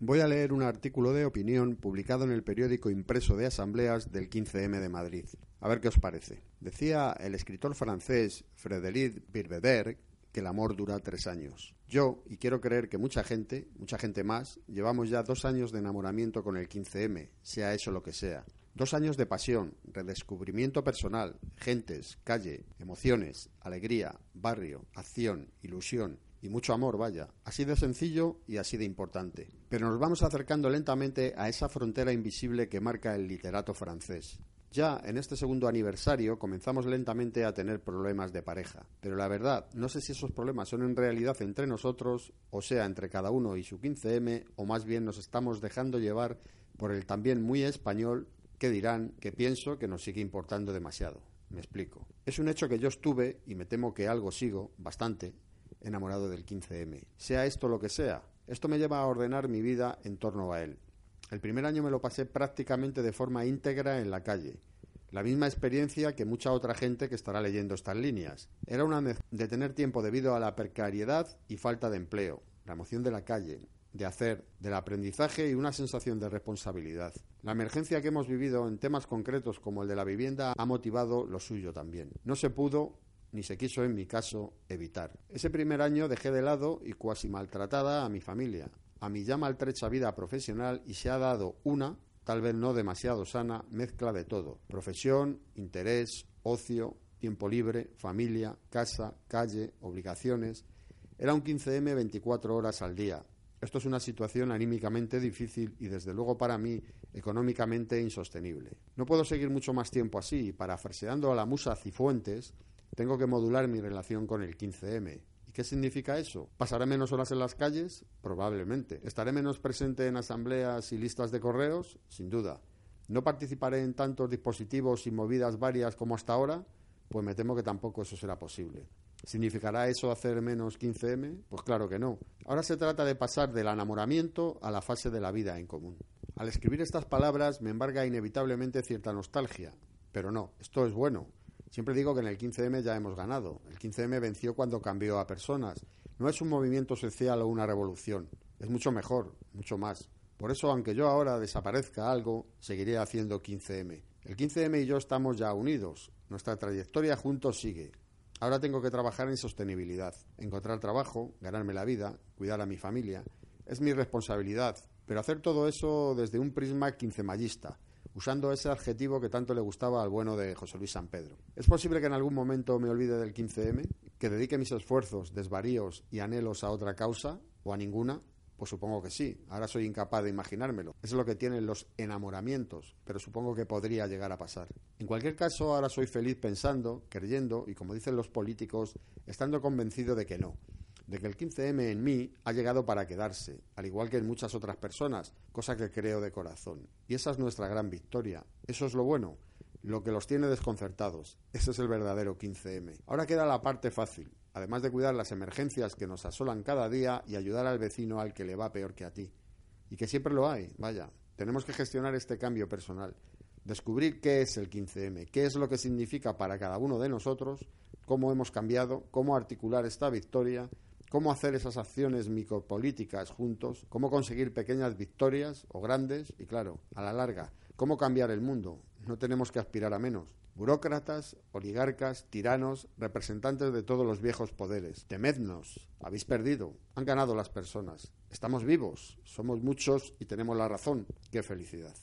Voy a leer un artículo de opinión publicado en el periódico impreso de asambleas del 15M de Madrid. A ver qué os parece. Decía el escritor francés Frédéric Birbeder que el amor dura tres años. Yo, y quiero creer que mucha gente, mucha gente más, llevamos ya dos años de enamoramiento con el 15M, sea eso lo que sea. Dos años de pasión, redescubrimiento personal, gentes, calle, emociones, alegría, barrio, acción, ilusión, y mucho amor, vaya. Así de sencillo y así de importante. Pero nos vamos acercando lentamente a esa frontera invisible que marca el literato francés. Ya en este segundo aniversario comenzamos lentamente a tener problemas de pareja, pero la verdad, no sé si esos problemas son en realidad entre nosotros, o sea, entre cada uno y su 15M, o más bien nos estamos dejando llevar por el también muy español que dirán que pienso que nos sigue importando demasiado. Me explico. Es un hecho que yo estuve, y me temo que algo sigo, bastante, enamorado del 15M. Sea esto lo que sea, esto me lleva a ordenar mi vida en torno a él. El primer año me lo pasé prácticamente de forma íntegra en la calle. La misma experiencia que mucha otra gente que estará leyendo estas líneas. Era una de tener tiempo debido a la precariedad y falta de empleo, la emoción de la calle, de hacer, del aprendizaje y una sensación de responsabilidad. La emergencia que hemos vivido en temas concretos como el de la vivienda ha motivado lo suyo también. No se pudo ni se quiso en mi caso evitar. Ese primer año dejé de lado y cuasi maltratada a mi familia, a mi ya maltrecha vida profesional y se ha dado una, tal vez no demasiado sana, mezcla de todo. Profesión, interés, ocio, tiempo libre, familia, casa, calle, obligaciones. Era un 15M 24 horas al día. Esto es una situación anímicamente difícil y desde luego para mí económicamente insostenible. No puedo seguir mucho más tiempo así y parafraseando a la musa Cifuentes, tengo que modular mi relación con el 15M. ¿Y qué significa eso? ¿Pasaré menos horas en las calles? Probablemente. ¿Estaré menos presente en asambleas y listas de correos? Sin duda. ¿No participaré en tantos dispositivos y movidas varias como hasta ahora? Pues me temo que tampoco eso será posible. ¿Significará eso hacer menos 15M? Pues claro que no. Ahora se trata de pasar del enamoramiento a la fase de la vida en común. Al escribir estas palabras me embarga inevitablemente cierta nostalgia. Pero no, esto es bueno. Siempre digo que en el 15M ya hemos ganado. El 15M venció cuando cambió a personas. No es un movimiento social o una revolución. Es mucho mejor, mucho más. Por eso, aunque yo ahora desaparezca algo, seguiré haciendo 15M. El 15M y yo estamos ya unidos. Nuestra trayectoria juntos sigue. Ahora tengo que trabajar en sostenibilidad, encontrar trabajo, ganarme la vida, cuidar a mi familia. Es mi responsabilidad, pero hacer todo eso desde un prisma quincemayista, usando ese adjetivo que tanto le gustaba al bueno de José Luis San Pedro. ¿Es posible que en algún momento me olvide del 15M? ¿Que dedique mis esfuerzos, desvaríos y anhelos a otra causa o a ninguna? Pues supongo que sí. Ahora soy incapaz de imaginármelo. Es lo que tienen los enamoramientos, pero supongo que podría llegar a pasar. En cualquier caso, ahora soy feliz pensando, creyendo y, como dicen los políticos, estando convencido de que no de que el 15M en mí ha llegado para quedarse, al igual que en muchas otras personas, cosa que creo de corazón. Y esa es nuestra gran victoria. Eso es lo bueno, lo que los tiene desconcertados. Ese es el verdadero 15M. Ahora queda la parte fácil, además de cuidar las emergencias que nos asolan cada día y ayudar al vecino al que le va peor que a ti. Y que siempre lo hay, vaya. Tenemos que gestionar este cambio personal. Descubrir qué es el 15M, qué es lo que significa para cada uno de nosotros, cómo hemos cambiado, cómo articular esta victoria cómo hacer esas acciones micropolíticas juntos, cómo conseguir pequeñas victorias o grandes y, claro, a la larga, cómo cambiar el mundo. No tenemos que aspirar a menos. Burócratas, oligarcas, tiranos, representantes de todos los viejos poderes. Temednos, habéis perdido, han ganado las personas. Estamos vivos, somos muchos y tenemos la razón. ¡Qué felicidad!